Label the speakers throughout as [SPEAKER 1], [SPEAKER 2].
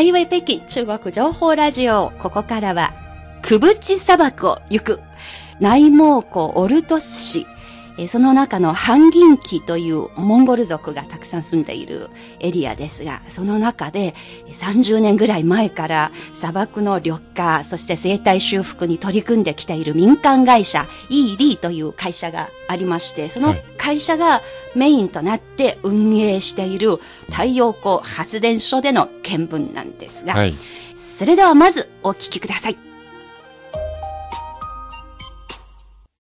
[SPEAKER 1] 台湾北京中国情報ラジオ。ここからは、くぶち砂漠を行く。内蒙古オルトス市。えーその中のハンギンキというモンゴル族がたくさん住んでいるエリアですが、その中でえー30年ぐらい前から砂漠の緑化、そして生態修復に取り組んできている民間会社、イーリーという会社がありまして、その
[SPEAKER 2] はい
[SPEAKER 1] 会社がメインとなって運営している太陽光発電所での見聞なんですが、
[SPEAKER 2] はい。
[SPEAKER 1] それではまずお聞きください。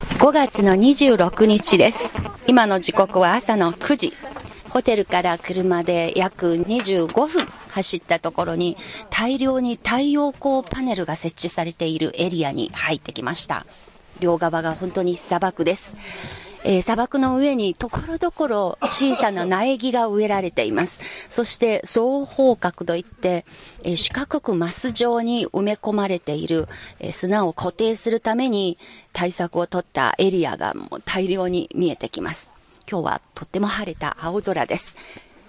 [SPEAKER 1] 5月の26日です。今の時刻は朝の9時。ホテルから車で約25分走ったところに大量に太陽光パネルが設置されているエリアに入ってきました。両側が本当に砂漠です。えー砂漠の上にところどころ小さな苗木が植えられています。そして双方角といって、えー四角くマス状に埋め込まれている、えー砂を固定するために対策を取ったエリアがもう大量に見えてきます。今日はとっても晴れた青空です。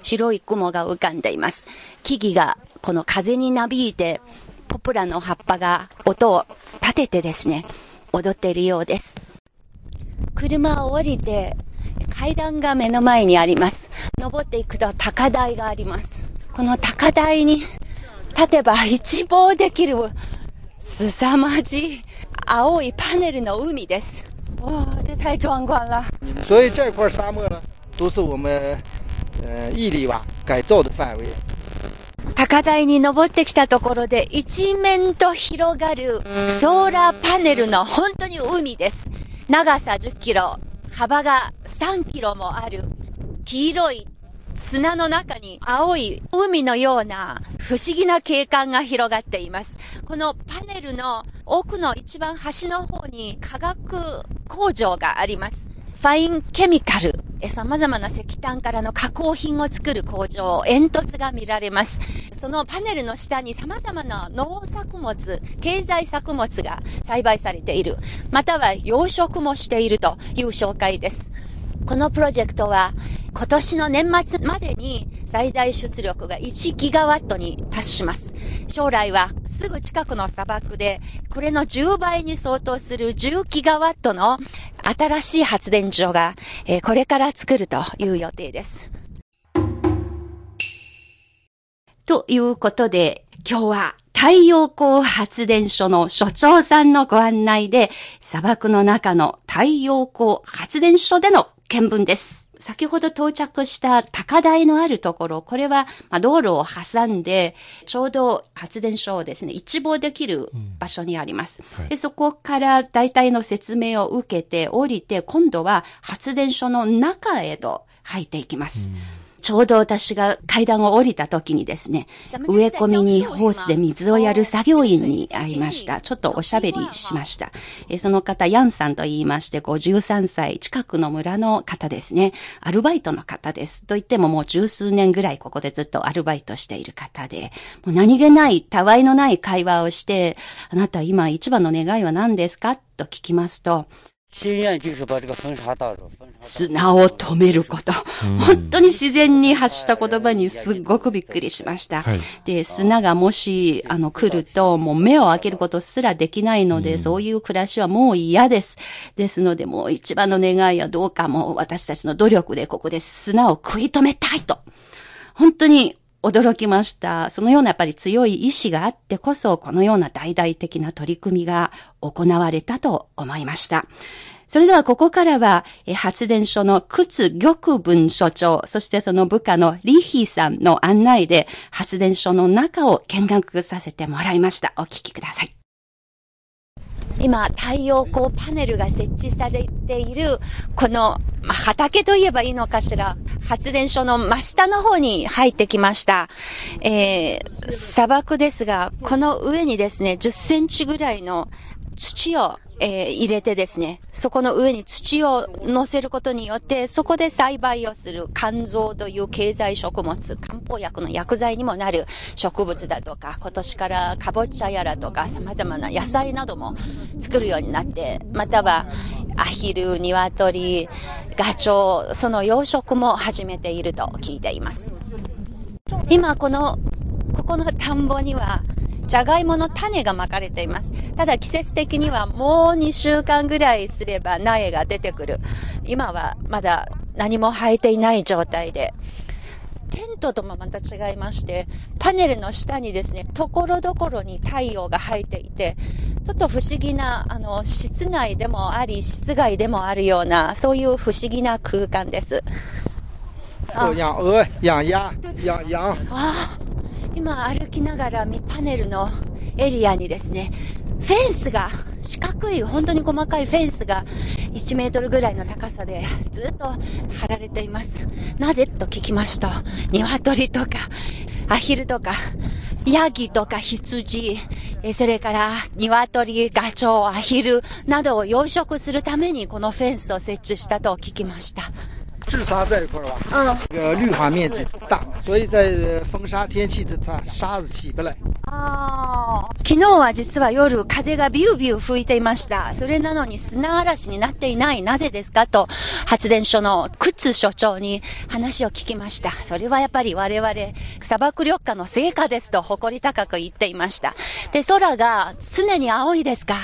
[SPEAKER 1] 白い雲が浮かんでいます。木々がこの風になびいて、ポプラの葉っぱが音を立ててですね、踊っているようです。車を降りて、階段が目の前にあります。登っていくと高台があります。この高台に立てば一望できる凄まじい青いパネルの海です。哇，这太壮观了！
[SPEAKER 3] 所以这块沙漠呢，都是我们呃毅力吧改造的范围。
[SPEAKER 1] 高台に登ってきたところで一面と広がるソーラーパネルの本当に海です。長さ10キロ、幅が3キロもある黄色い砂の中に青い海のような不思議な景観が広がっています。このパネルの奥の一番端の方に化学工場があります。ファインケミカル、様々な石炭からの加工品を作る工場、煙突が見られます。そのパネルの下に様々な農作物、経済作物が栽培されている。または養殖もしているという紹介です。このプロジェクトは今年の年末までに最大出力が1ギガワットに達します。将来はすぐ近くの砂漠でこれの10倍に相当する10ギガワットの新しい発電所が、えこれから作るという予定です。ということで、今日は太陽光発電所の所長さんのご案内で、砂漠の中の太陽光発電所での見聞です。先ほど到着した高台のあるところ、これはまあ道路を挟んで、ちょうど発電所をですね、一望できる場所にあります。
[SPEAKER 2] はい
[SPEAKER 1] でそこから大体の説明を受けて降りて、今度は発電所の中へと入っていきます。ちょうど私が階段を降りた時にですね、植え込みにホースで水をやる作業員に会いました。ちょっとおしゃべりしました。えーその方、ヤンさんと言いまして、53歳、近くの村の方ですね。アルバイトの方です。と言ってももう十数年ぐらいここでずっとアルバイトしている方で、もう何気ない、たわいのない会話をして、あなた今一番の願いは何ですか？と聞きますと、砂を止めること。本当に自然に発した言葉にすっごくびっくりしました。
[SPEAKER 2] はい
[SPEAKER 1] で、砂がもし、あの、来ると、もう目を開けることすらできないので、そういう暮らしはもう嫌です。ですので、もう一番の願いはどうかもう私たちの努力でここで砂を食い止めたいと。本当に驚きました。そのようなやっぱり強い意志があってこそ、このような大々的な取り組みが行われたと思いました。それではここからは、発電所の屈玉文所長、そしてその部下のリヒさんの案内で、発電所の中を見学させてもらいました。お聞きください。今、太陽光パネルが設置されている、この、畑といえばいいのかしら、発電所の真下の方に入ってきました。えー、砂漠ですが、この上にですね、10センチぐらいの土を、えー入れてですね、そこの上に土を乗せることによって、そこで栽培をする肝臓という経済食物、漢方薬の薬剤にもなる植物だとか、今年からかぼちゃやらとか様々な野菜なども作るようになって、またはアヒル、ニワトリ、ガチョウ、その養殖も始めていると聞いています。今このここの田んぼには、じゃがいもの種がまかれています。ただ季節的にはもう2週間ぐらいすれば苗が出てくる。今はまだ何も生えていない状態で。テントともまた違いまして、パネルの下にですね、ところどころに太陽が生えていて、ちょっと不思議な、あの、室内でもあり、室外でもあるような、そういう不思議な空間です。
[SPEAKER 3] 有养鹅、养鸭、养羊。
[SPEAKER 1] ああ、今歩きながらみパネルのエリアにですね、フェンスが、四角い、本当に細かいフェンスが1メートルぐらいの高さでずっと張られています。なぜと聞きますと、鶏とか、アヒルとか、ヤギとか羊、それから鶏、ガチョウ、アヒルなどを養殖するためにこのフェンスを設置したと聞きました。
[SPEAKER 3] 治沙在一块吧，
[SPEAKER 1] 嗯。
[SPEAKER 3] 这个绿化面积大，所以在风沙天气的它沙子起不来。
[SPEAKER 1] ああ。昨日は実は夜風がビュービュー吹いていました。それなのに砂嵐になっていない。なぜですかと発電所の靴所長に話を聞きました。それはやっぱり我々砂漠緑化の成果ですと誇り高く言っていました。で、空が常に青いですか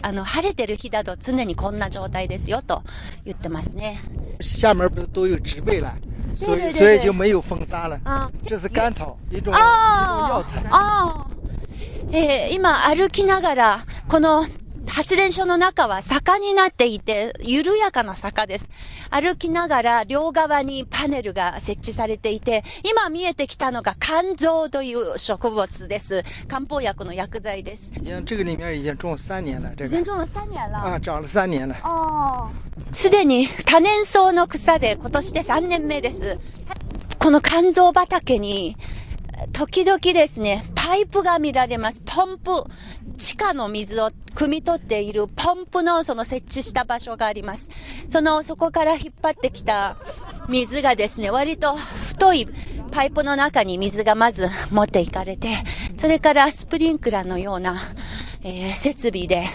[SPEAKER 1] あの、晴れてる日だと常にこんな状態ですよと言ってますね。
[SPEAKER 3] 下面不是都有植被了，所
[SPEAKER 1] 对对
[SPEAKER 3] 以所以就没有风沙了。
[SPEAKER 1] あ
[SPEAKER 3] 这是甘草，一种一种
[SPEAKER 1] あ
[SPEAKER 3] 药材。
[SPEAKER 1] ああえー今歩きながら、この 発電所の中は坂になっていて、緩やかな坂です。歩きながら両側にパネルが設置されていて、今見えてきたのが肝臓という植物です。漢方薬の薬剤です。
[SPEAKER 3] 已经这个里面已经种了三年了，这个
[SPEAKER 1] 種了3年
[SPEAKER 3] 啊长了三年了。
[SPEAKER 1] すでに多年草の草で今年で3年目です。この肝臓畑に、時々ですね、パイプが見られます。ポンプ。地下の水を汲み取っているポンプのその設置した場所があります。その、そこから引っ張ってきた水がですね、割と太いパイプの中に水がまず持っていかれて、それからスプリンクラーのような、えー設備で、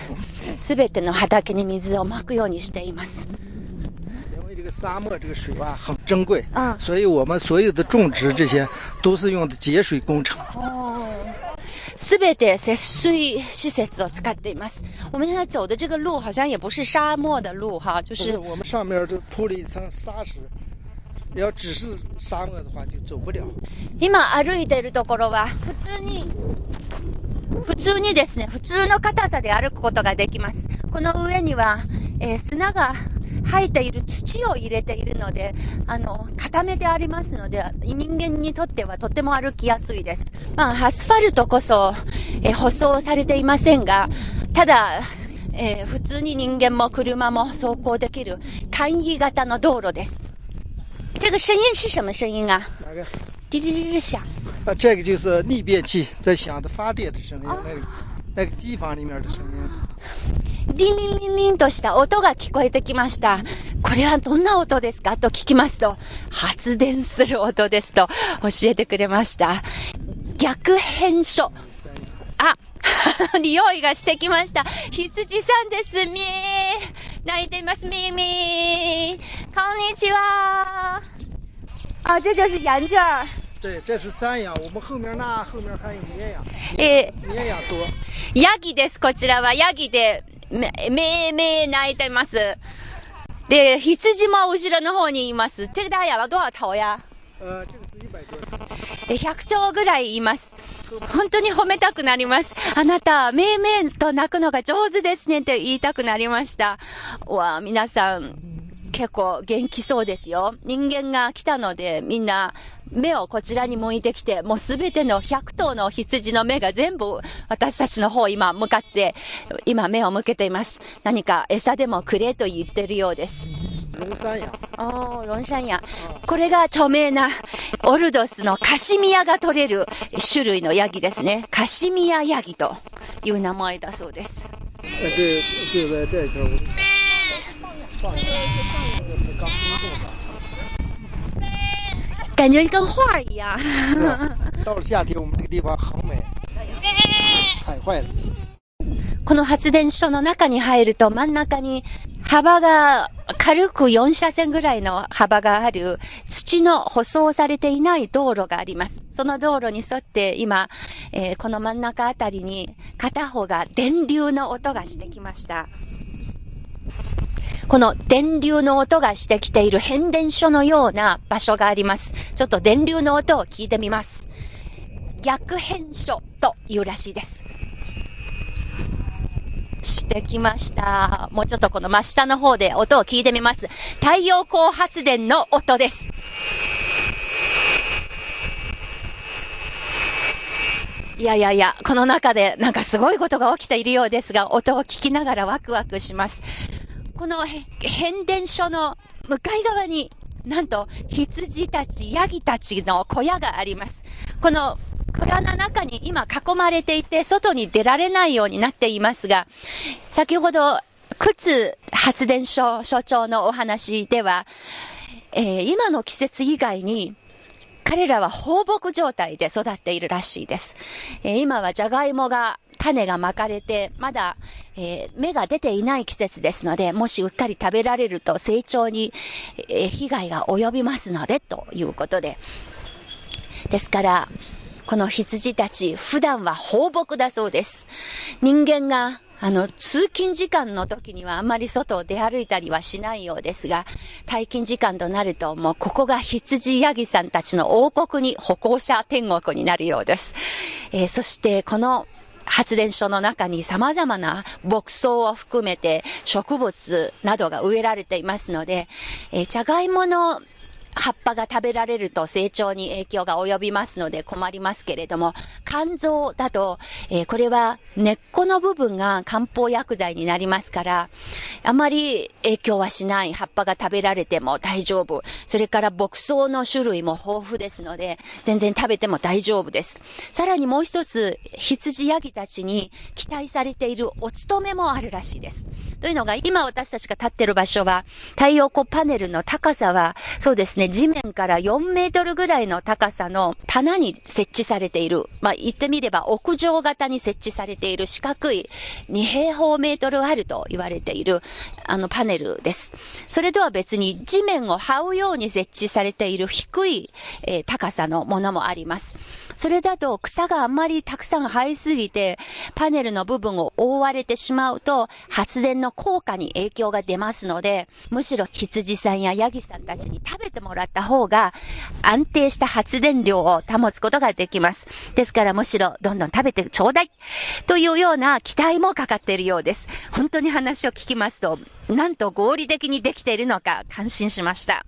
[SPEAKER 1] すべての畑に水をまくようにしています。
[SPEAKER 3] 因为这个沙漠这个水吧很珍贵，
[SPEAKER 1] 啊
[SPEAKER 3] 所以我们所有的种植这些都是用的节水工程。
[SPEAKER 1] すべて節水施設を使っています。我们现在走的这个路好像也不是沙漠的路哈，就
[SPEAKER 3] 不是
[SPEAKER 1] 是
[SPEAKER 3] 我们上面都铺了一层沙石，要只是沙漠的话就走不了。
[SPEAKER 1] 今歩いているところは普通に、普通にですね、普通の硬さで歩くことができます。この上には、えー砂が 生えている土を入れているので、あの、固めてありますので、人間にとってはとても歩きやすいです。まあ、アスファルトこそ、えー舗装されていませんが、ただ、えー普通に人間も車も走行できる簡易型の道路です。这个声音是什么声音啊？滴滴滴滴响。
[SPEAKER 3] 啊，这个就是逆变器在响的发电的声音，那个那个机房里面的声音。
[SPEAKER 1] リンリンリンリンとした音が聞こえてきました。これはどんな音ですか？と聞きますと、発電する音ですと教えてくれました。逆変書。あ、匂いがしてきました。羊さんです。みー。泣いています。みーみー。こんにちは。啊，这就是羊圈儿。
[SPEAKER 3] 对，这是山羊，我们后面那后面还有绵羊，
[SPEAKER 1] えー
[SPEAKER 3] 绵羊多。
[SPEAKER 1] ヤギです、こちらは。ヤギで、め、め、め、泣いてます。で、羊も後ろの方にいます。这个大多少
[SPEAKER 3] 呃，这个是一百多头。
[SPEAKER 1] え、100頭ぐらいいます。本当に褒めたくなります。あなた、めいめいと鳴くのが上手ですねって言いたくなりました。わ、皆さん、結構元気そうですよ。人間が来たので、みんな、目をこちらに向いてきて、もうすべての100頭の羊の目が全部私たちの方今向かって、今目を向けています。何か餌でもくれと言ってるようです。
[SPEAKER 3] 龙山羊，
[SPEAKER 1] おー、ロンシャンヤ。これが著名なオルドスのカシミヤが取れる種類のヤギですね。カシミヤヤギという名前だそうです。感觉跟画儿一样。
[SPEAKER 3] 是啊，到了夏天，我们这个地方很美，踩坏了。
[SPEAKER 1] この発電所の中に入ると真ん中に幅が軽く4車線ぐらいの幅がある土の舗装されていない道路があります。その道路に沿って今、えー、この真ん中あたりに片方が電流の音がしてきました。この電流の音がしてきている変電所のような場所があります。ちょっと電流の音を聞いてみます。逆変所というらしいです。してきました。もうちょっとこの真下の方で音を聞いてみます。太陽光発電の音です。いやいやいや、この中でなんかすごいことが起きているようですが、音を聞きながらワクワクします。この変電所の向かい側に、なんと羊たち、ヤギたちの小屋があります。この小屋の中に今囲まれていて、外に出られないようになっていますが、先ほど、靴発電所所長のお話では、えー、今の季節以外に、彼らは放牧状態で育っているらしいです。えー、今はジャガイモが、種が巻かれて、まだ、えー、芽が出ていない季節ですので、もしうっかり食べられると成長に、えー、被害が及びますので、ということで。ですから、この羊たち、普段は放牧だそうです。人間があの、通勤時間の時にはあんまり外を出歩いたりはしないようですが、退勤時間となるともうここが羊ヤギさんたちの王国に歩行者天国になるようです。えー、そしてこの発電所の中に様々な牧草を含めて植物などが植えられていますので、えー、茶がいもの葉っぱが食べられると成長に影響が及びますので困りますけれども、肝臓だと、えー、これは根っこの部分が漢方薬剤になりますから、あまり影響はしない葉っぱが食べられても大丈夫。それから牧草の種類も豊富ですので、全然食べても大丈夫です。さらにもう一つ、羊ヤギたちに期待されているお勤めもあるらしいです。というのが、今私たちが立っている場所は、太陽光パネルの高さは、そうですね、ね地面から4メートルぐらいの高さの棚に設置されている、まあ、言ってみれば屋上型に設置されている四角い2平方メートルあると言われている、あのパネルです。それとは別に地面を這うように設置されている低い、えー、高さのものもあります。それだと草があんまりたくさん生えすぎて、パネルの部分を覆われてしまうと、発電の効果に影響が出ますので、むしろ羊さんやヤギさんたちに食べてもらった方が、安定した発電量を保つことができます。ですからむしろ、どんどん食べてちょうだいというような期待もかかっているようです。本当に話を聞きますと、なんと合理的にできているのか感心しました。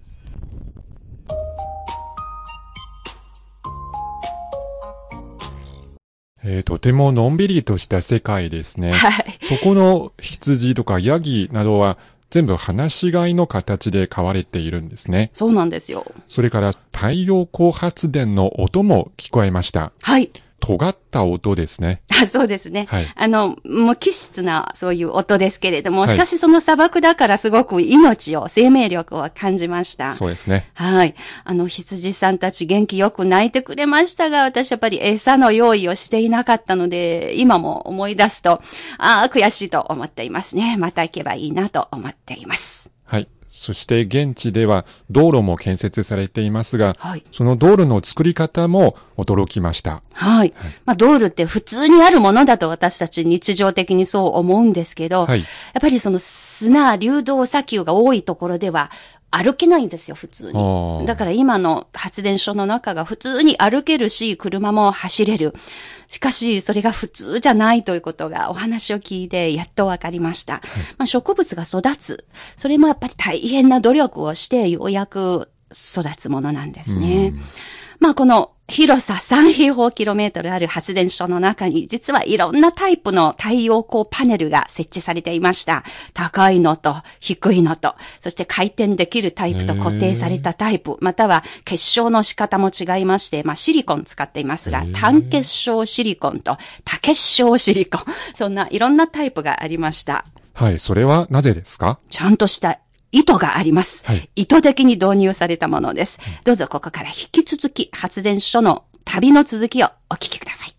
[SPEAKER 4] えー、とてものんびりとした世界ですね。
[SPEAKER 2] はい。
[SPEAKER 4] そこの羊とかヤギなどは全部話し飼いの形で飼われているんですね。
[SPEAKER 2] そうなんですよ。
[SPEAKER 4] それから太陽光発電の音も聞こえました。
[SPEAKER 2] はい。
[SPEAKER 4] 尖った音ですね。
[SPEAKER 2] あそうですね。
[SPEAKER 4] はい。
[SPEAKER 2] あの、無機質なそういう音ですけれども、しかしその砂漠だからすごく命を、生命力を感じました。
[SPEAKER 4] そうですね。
[SPEAKER 2] はい。あの、羊さんたち元気よく泣いてくれましたが、私やっぱり餌の用意をしていなかったので、今も思い出すと、ああ、悔しいと思っていますね。また行けばいいなと思っています。
[SPEAKER 4] はい。そして現地では道路も建設されていますが、
[SPEAKER 2] はい、
[SPEAKER 4] その道路の作り方も驚きました。
[SPEAKER 2] はい。はい、まあ、道路って普通にあるものだと私たち日常的にそう思うんですけど、はい、やっぱりその砂、流動砂丘が多いところでは、歩けないんですよ、普通に。だから今の発電所の中が普通に歩けるし、車も走れる。しかし、それが普通じゃないということがお話を聞いてやっとわかりました。はい、まあ、植物が育つ。それもやっぱり大変な努力をしてようやく育つものなんですね。まあ、この広さ3平方キロメートルある発電所の中に、実はいろんなタイプの太陽光パネルが設置されていました。高いのと低いのと、そして回転できるタイプと固定されたタイプ、または結晶の仕方も違いまして、まあシリコン使っていますが、単結晶シリコンと多結晶シリコン、そんないろんなタイプがありました。
[SPEAKER 4] はい、それはなぜですか？
[SPEAKER 2] ちゃんとした意図があります。はい、意図的に導入されたものです。どうぞここから引き続き発電所の旅の続きをお聞きください。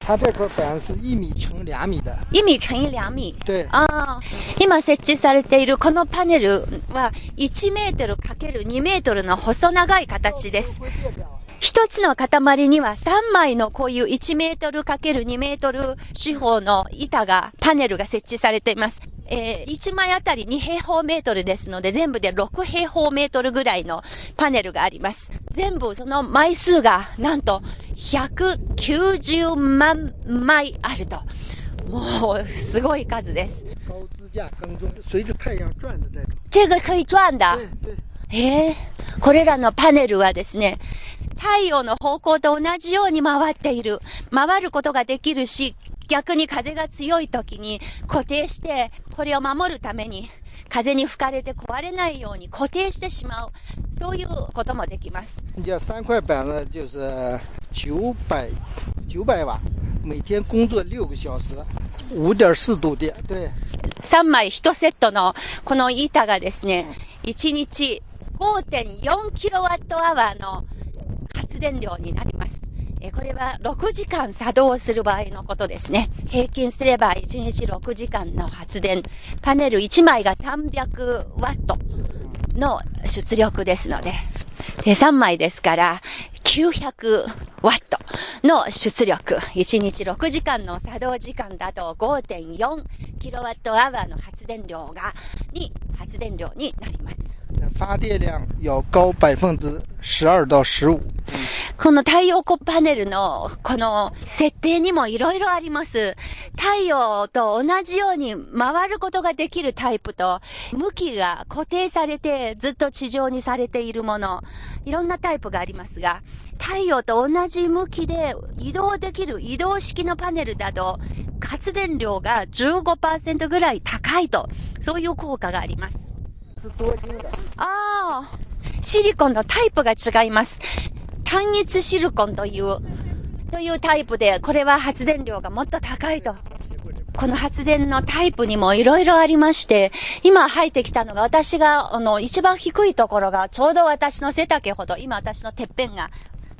[SPEAKER 3] 它这块板是一米乘两米的，
[SPEAKER 1] 意味乘以2米。
[SPEAKER 3] 对，
[SPEAKER 1] 今設置されているこのパネルは1メートルかける2メートルの細長い形です。一つの塊には3枚のこういう1メートルかける2メートル四方の板が、パネルが設置されています。えー、1枚あたり2平方メートルですので、全部で6平方メートルぐらいのパネルがあります。全部その枚数が、なんと、190万枚あると。もう、すごい数です。这个可以转的。ええこれらのパネルはですね、太陽の方向と同じように回っている。回ることができるし、逆に風が強い時に固定して、これを守るために、風に吹かれて壊れないように固定してしまう。そういうこともできます。
[SPEAKER 3] 这三块板子就是九百九百瓦，每天工作六个小时，五点四度电。对
[SPEAKER 1] ，3枚1セットのこの板がですね、1日5.4キロワットアワーの電量になります。えこれは6時間作動する場合のことですね。平均すれば1日6時間の発電。パネル1枚が300ワットの出力ですので、で3枚ですから900ワットの出力。1日6時間の作動時間だと5.4キロワットアワーの発電量が、に、発電量になります。
[SPEAKER 3] 发电量要高百分之十二到十五。
[SPEAKER 1] この太陽光パネルのこの設定にもいろいろあります。太陽と同じように回ることができるタイプと、向きが固定されてずっと地上にされているもの、いろんなタイプがありますが、太陽と同じ向きで移動できる移動式のパネルだと、発電量が15%ぐらい高いと、そういう効果があります。ああ、シリコンのタイプが違います。単一シリコンという、というタイプで、これは発電量がもっと高いと。この発電のタイプにもいろいろありまして、今入ってきたのが私が、あの、一番低いところがちょうど私の背丈ほど、今私のてっぺんが、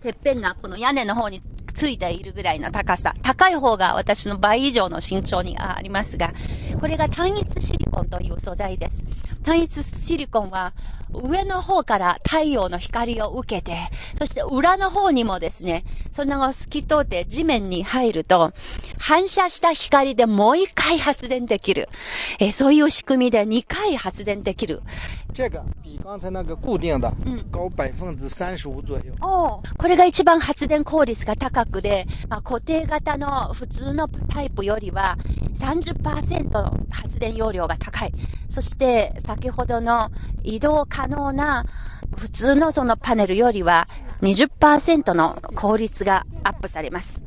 [SPEAKER 1] てっぺんがこの屋根の方についているぐらいの高さ。高い方が私の倍以上の身長にありますが、これが単一シリコンという素材です。単一シリコンは上の方から太陽の光を受けて、そして裏の方にもですね、それが透き通って地面に入ると、反射した光でもう一回発電できる。えーそういう仕組みで2回発電できる。
[SPEAKER 3] 这个比刚才那个固定的
[SPEAKER 1] 嗯
[SPEAKER 3] 高百分之三十五左右。
[SPEAKER 1] これが一番発電効率が高くで、まあ、固定型の普通のタイプよりは30%の発電容量が高い。そして先ほどの移動可能な普通のそのパネルよりは20%の効率がアップされます。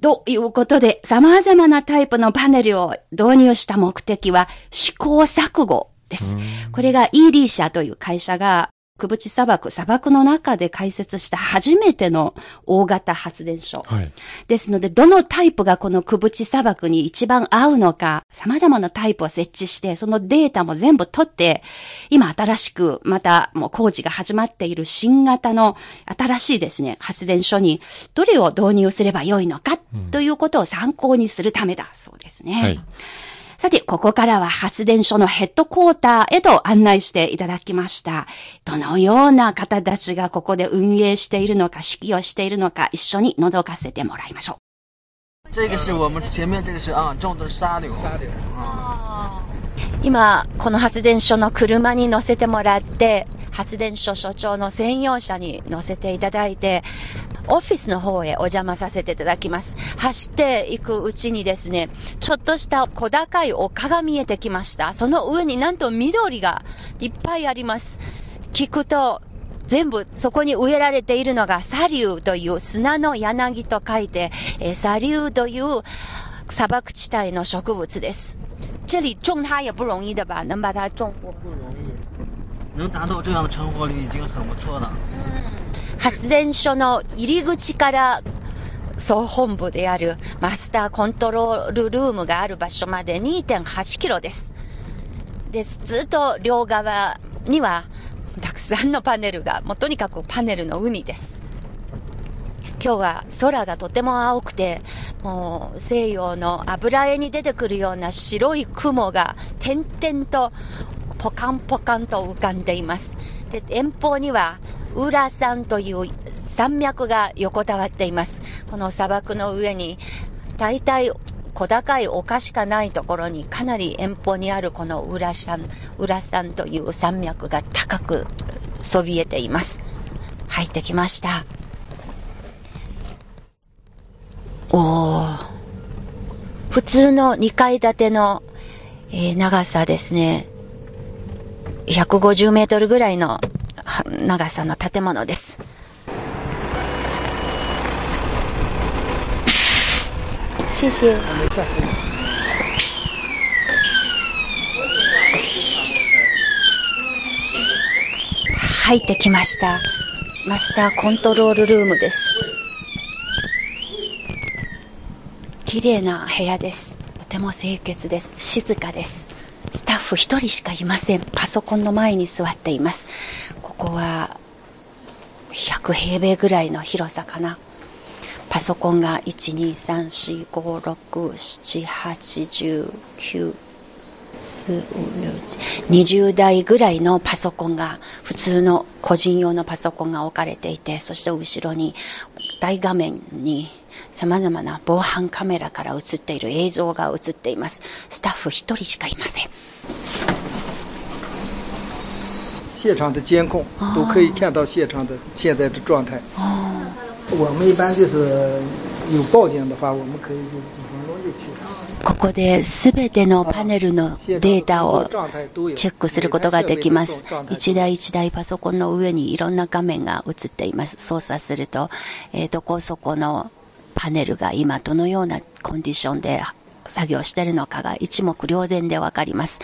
[SPEAKER 2] ということで、様々なタイプのパネルを導入した目的は試行錯誤です。これが ED 社という会社が、くぶち砂漠、砂漠の中で開設した初めての大型発電所。
[SPEAKER 4] はい。
[SPEAKER 2] ですので、どのタイプがこのくぶち砂漠に一番合うのか、様々なタイプを設置して、そのデータも全部取って、今新しく、またもう工事が始まっている新型の新しいですね、発電所に、どれを導入すればよいのか、ということを参考にするためだそうですね。
[SPEAKER 4] はい。
[SPEAKER 2] さて、ここからは発電所のヘッドクォーターへと案内していただきました。どのような方たちがここで運営しているのか、指揮をしているのか、一緒に覗かせてもらいましょう。
[SPEAKER 5] 这个是我们前面这个是啊种的沙柳，
[SPEAKER 3] 沙柳，
[SPEAKER 1] 今、この発電所の車に乗せてもらって、発電所所長の専用車に乗せていただいて、オフィスの方へお邪魔させていただきます。走っていくうちにですね、ちょっとした小高い丘が見えてきました。その上になんと緑がいっぱいあります。聞くと、全部そこに植えられているのがサリューという砂の柳と書いて、えーサリューという砂漠地帯の植物です。这里种它也不容易的吧？能把它种活？
[SPEAKER 5] 不容易，能达到这样的成活率已经很不错了。
[SPEAKER 1] 発電所の入り口から総本部であるマスターコントロールルームがある場所まで2.8キロです。です。ずっと両側にはたくさんのパネルが、もうとにかくパネルの海です。今日は空がとても青くて、もう西洋の油絵に出てくるような白い雲が点々とポカンポカンと浮かんでいます。で、遠方には浦山という山脈が横たわっています。この砂漠の上に大体小高い丘しかないところにかなり遠方にあるこの浦山、浦山という山脈が高くそびえています。入ってきました。おー。普通の2階建ての、えー長さですね。150メートルぐらいの長さの建物です。谢谢。入ってきました。マスターコントロールルームです。綺麗な部屋です。とても清潔です。静かです。スタッフ一人しかいません。パソコンの前に座っています。ここは100平米ぐらいの広さかな。パソコンが1、2、3、4、5、6、7、8、10、9、数20台ぐらいのパソコンが、普通の個人用のパソコンが置かれていて、そして後ろに大画面に様々な防犯カメラから映っている映像が映っています。スタッフ一人しかいません。
[SPEAKER 3] 现场的监控都可以看到现场的现在的状态。我们一般就是有报警的话，我们可以就几分钟就去。
[SPEAKER 1] ここで全てのパネルのデータをチェックすることができます。一台一台パソコンの上にいろんな画面が映っています。操作すると、えーどこそこのパネルが今どのようなコンディションで作業しているのかが一目瞭然でわかります。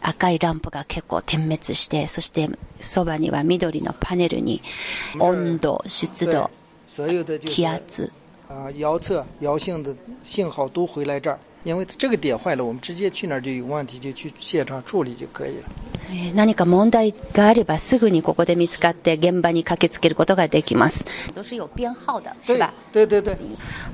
[SPEAKER 1] 赤いランプが結構点滅して、そしてそばには緑のパネルに温度、湿度、気圧、
[SPEAKER 3] 啊遥测遥信的信号都回来这儿，因为这个点坏了，我们直接去那儿就有问题，就去现场处理就可以了。
[SPEAKER 1] えー何か問題があればすぐにここで見つかって現場に駆けつけることができます。
[SPEAKER 2] 都是有编号的，是
[SPEAKER 3] 对
[SPEAKER 2] 吧？
[SPEAKER 3] 对对对，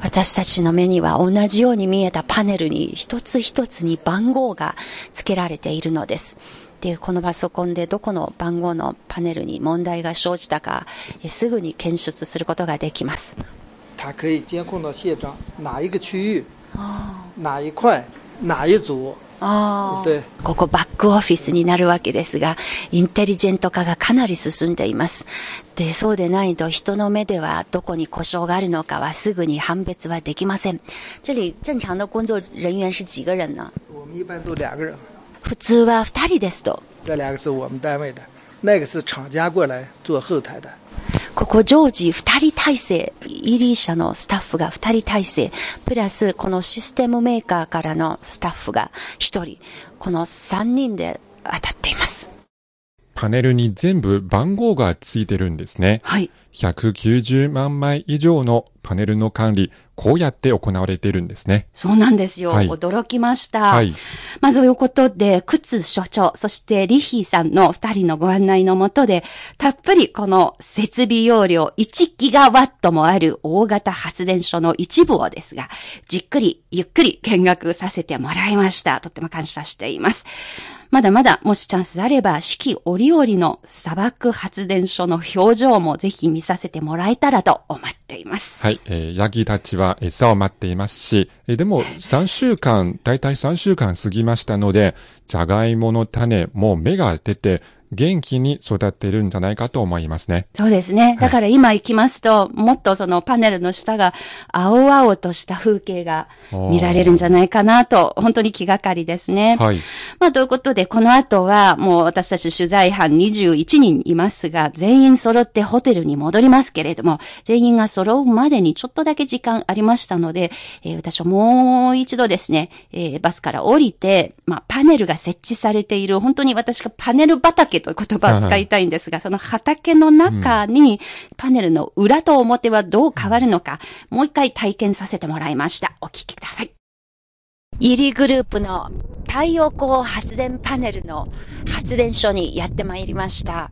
[SPEAKER 1] 私たちの目には同じように見えたパネルに一つ一つに番号が付けられているのです。で、このパソコンでどこの番号のパネルに問題が生じたか、えーすぐに検出することができます。
[SPEAKER 3] 它可以监控到现场哪一个区域、哪一块、哪一组。对，
[SPEAKER 1] ここバックオフィスになるわけですが、インテリジェント化がかなり進んでいます。で、そうでないと人の目ではどこに故障があるのかはすぐに判別はできません。
[SPEAKER 2] 这里正常的工作人员是几个人呢？
[SPEAKER 3] 我们一般都两个人，
[SPEAKER 1] 普通は二人ですと。
[SPEAKER 3] 这两个是我们单位的，那个是厂家过来做后台的。
[SPEAKER 1] ここ常時二人体制、イリー社のスタッフが二人体制、プラスこのシステムメーカーからのスタッフが一人、この三人で当たっています。
[SPEAKER 4] パネルに全部番号がついてるんですね。
[SPEAKER 2] はい。
[SPEAKER 4] 190万枚以上のパネルの管理、こうやって行われているんですね。
[SPEAKER 2] そうなんですよ。
[SPEAKER 4] はい
[SPEAKER 2] 驚きました。
[SPEAKER 4] はい。
[SPEAKER 2] まあそういうことで、靴所長、そしてリヒーさんの二人のご案内のもとで、たっぷりこの設備容量1ギガワットもある大型発電所の一部をですが、じっくりゆっくり見学させてもらいました。とっても感謝しています。まだまだもしチャンスあれば、四季折々の砂漠発電所の表情もぜひ見させてもらえたらと思っています。
[SPEAKER 4] はい。えーヤギたちは餌を待っていますし、えーでも3週間、だいたい3週間過ぎましたので、じゃがいもの種、もう芽が出て、元気に育っているんじゃないかと思いますね。
[SPEAKER 2] そうですね。だから今行きますと、もっとそのパネルの下が青々とした風景が見られるんじゃないかなと、本当に気がかりですね。
[SPEAKER 4] はい。
[SPEAKER 2] まあ、ということで、この後は、もう私たち取材班21人いますが、全員揃ってホテルに戻りますけれども、全員が揃うまでにちょっとだけ時間ありましたので、えー私はもう一度ですね、えーバスから降りて、まあ、パネルが設置されている、本当に私がパネル畑という言葉を使いたいんですが、その畑の中に、パネルの裏と表はどう変わるのか、もう一回体験させてもらいました。お聞きください。
[SPEAKER 1] イリグループの太陽光発電パネルの発電所にやってまいりました。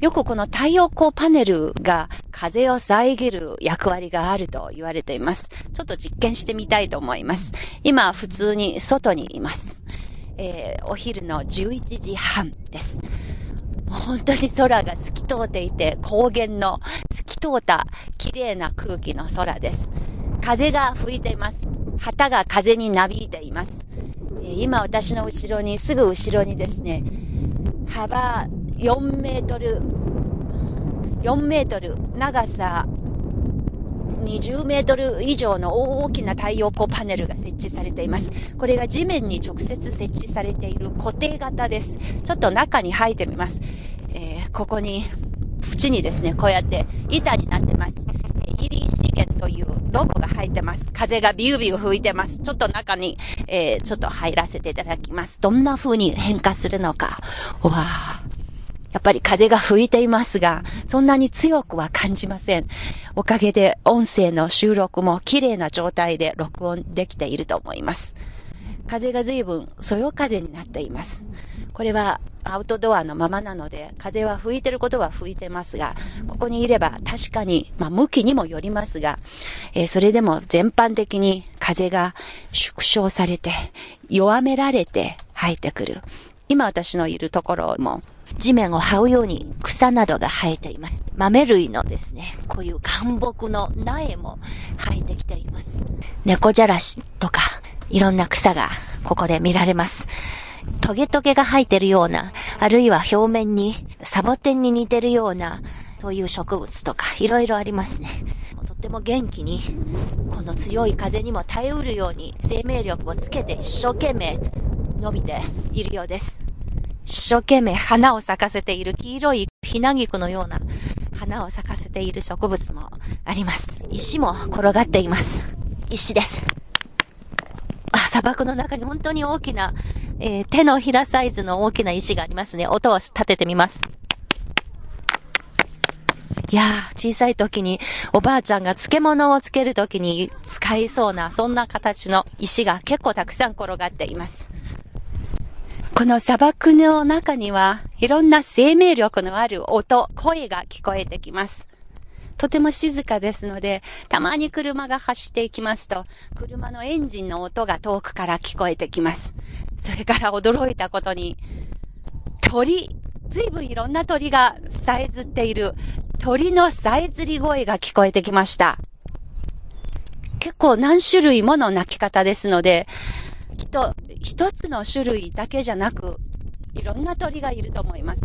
[SPEAKER 1] よくこの太陽光パネルが風を遮る役割があると言われています。ちょっと実験してみたいと思います。今普通に外にいます。えー、お昼の11時半です。本当に空が透き通っていて、高原の透き通った綺麗な空気の空です。風が吹いています。旗が風になびいています。え今私の後ろに、すぐ後ろにですね、幅4メートル、4メートル、長さ20メートル以上の大きな太陽光パネルが設置されています。これが地面に直接設置されている固定型です。ちょっと中に入ってみます。えーここに、縁にですね、こうやって板になってます。えイリー資源というロゴが入ってます。風がビュービュー吹いてます。ちょっと中に、えーちょっと入らせていただきます。どんな風に変化するのか。わあ。やっぱり風が吹いていますが、そんなに強くは感じません。おかげで音声の収録も綺麗な状態で録音できていると思います。風が随分そよ風になっています。これはアウトドアのままなので、風は吹いてることは吹いてますが、ここにいれば確かに、まあ向きにもよりますが、えーそれでも全般的に風が縮小されて、弱められて入ってくる。今私のいるところも地面を這うように草などが生えています。豆類のですね、こういう干木の苗も生えてきています。猫じゃらしとか、いろんな草がここで見られます。トゲトゲが生えてるような、あるいは表面にサボテンに似てるような、そういう植物とか、いろいろありますね。とっても元気に、この強い風にも耐えうるように生命力をつけて一生懸命伸びているようです。一生懸命花を咲かせている黄色いひなぎくのような花を咲かせている植物もあります。石も転がっています。石です。あ、砂漠の中に本当に大きな、えー手のひらサイズの大きな石がありますね。音を立ててみます。いやー、小さい時におばあちゃんが漬物をつける時に使いそうな、そんな形の石が結構たくさん転がっています。この砂漠の中には、いろんな生命力のある音、声が聞こえてきます。とても静かですので、たまに車が走っていきますと、車のエンジンの音が遠くから聞こえてきます。それから驚いたことに、鳥、ずいぶんいろんな鳥がさえずっている、鳥のさえずり声が聞こえてきました。結構何種類もの鳴き方ですので、と一つの種類だけじゃなく、いろんな鳥がいると思います。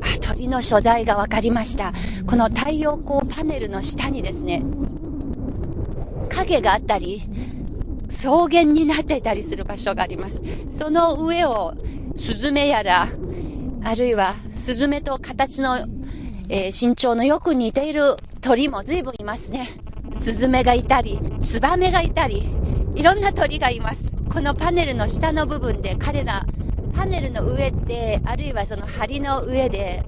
[SPEAKER 1] あ、鳥の所在が分かりました。この太陽光パネルの下にですね、影があったり、草原になっていたりする場所があります。その上を、スズメやら、あるいは、スズメと形の、えー身長のよく似ている鳥も随分いますね。スズメがいたり、ツバメがいたり、いろんな鳥がいます。このパネルの下の部分で彼ら、パネルの上で、あるいはその梁の上で、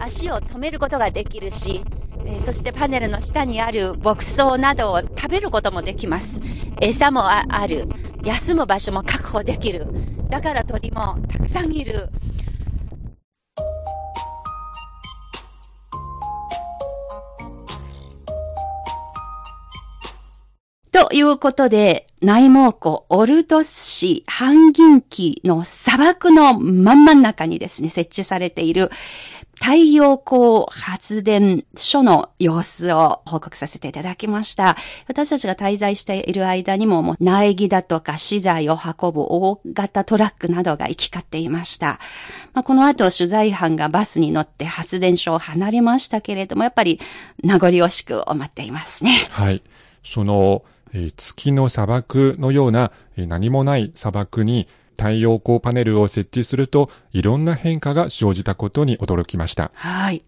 [SPEAKER 1] 足を止めることができるし、えそしてパネルの下にある牧草などを食べることもできます。餌もある。休む場所も確保できる。だから鳥もたくさんいる。
[SPEAKER 2] いうことで、内蒙古オルドス市半銀期の砂漠の真ん真ん中にですね、設置されている太陽光発電所の様子を報告させていただきました。私たちが滞在している間にも、もう苗木だとか資材を運ぶ大型トラックなどが行き交っていました。まあ、この後取材班がバスに乗って発電所を離れましたけれども、やっぱり名残惜しく思っていますね。
[SPEAKER 4] はい。その、え月の砂漠のような、え何もない砂漠に太陽光パネルを設置すると、いろんな変化が生じたことに驚きました。
[SPEAKER 2] はい。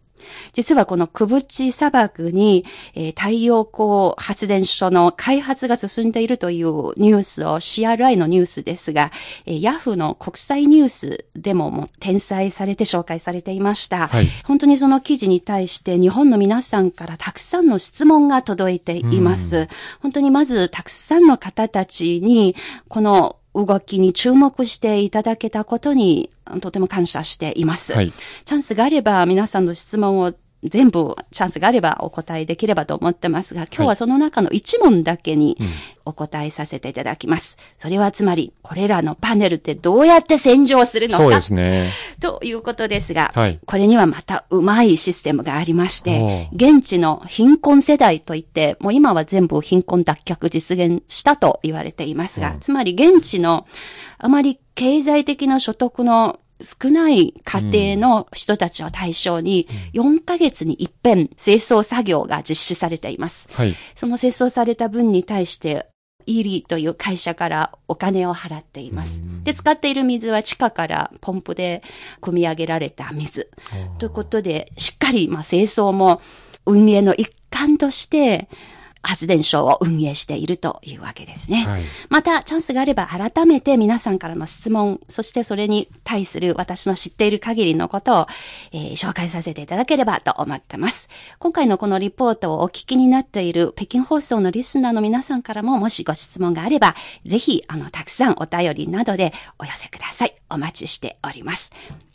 [SPEAKER 2] 実はこのクブチ砂漠に、えー太陽光発電所の開発が進んでいるというニュースを CRI のニュースですが、えーヤフーの国際ニュースでももう転載されて紹介されていました。
[SPEAKER 4] はい
[SPEAKER 2] 本当にその記事に対して日本の皆さんからたくさんの質問が届いています。本当にまずたくさんの方たちに、この動きに注目していただけたことに、とても感謝しています。
[SPEAKER 4] はい。
[SPEAKER 2] チャンスがあれば皆さんの質問を全部チャンスがあればお答えできればと思ってますが、今日はその中の一問だけにお答えさせていただきます。それはつまり、これらのパネルってどうやって洗浄するのか
[SPEAKER 4] そうですね。
[SPEAKER 2] ということですが、
[SPEAKER 4] はい。
[SPEAKER 2] これにはまたうまいシステムがありまして
[SPEAKER 4] お、
[SPEAKER 2] 現地の貧困世代といって、もう今は全部貧困脱却実現したと言われていますが、
[SPEAKER 4] うん。
[SPEAKER 2] つまり現地のあまり経済的な所得の少ない家庭の人たちを対象に、4ヶ月に一遍清掃作業が実施されています。
[SPEAKER 4] はい。
[SPEAKER 2] その清掃された分に対して、イーリーという会社からお金を払っています。で、使っている水は地下からポンプで汲み上げられた水。ということで、しっかり、まあ、清掃も運営の一環として、発電所を運営しているというわけですね。
[SPEAKER 4] はい。
[SPEAKER 2] また、チャンスがあれば改めて皆さんからの質問、そしてそれに対する私の知っている限りのことを、えー紹介させていただければと思ってます。今回のこのリポートをお聞きになっている北京放送のリスナーの皆さんからももしご質問があれば、ぜひ、あの、たくさんお便りなどでお寄せください。お待ちしております。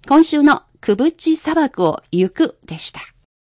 [SPEAKER 2] 今週のくぶち砂漠を行くでした。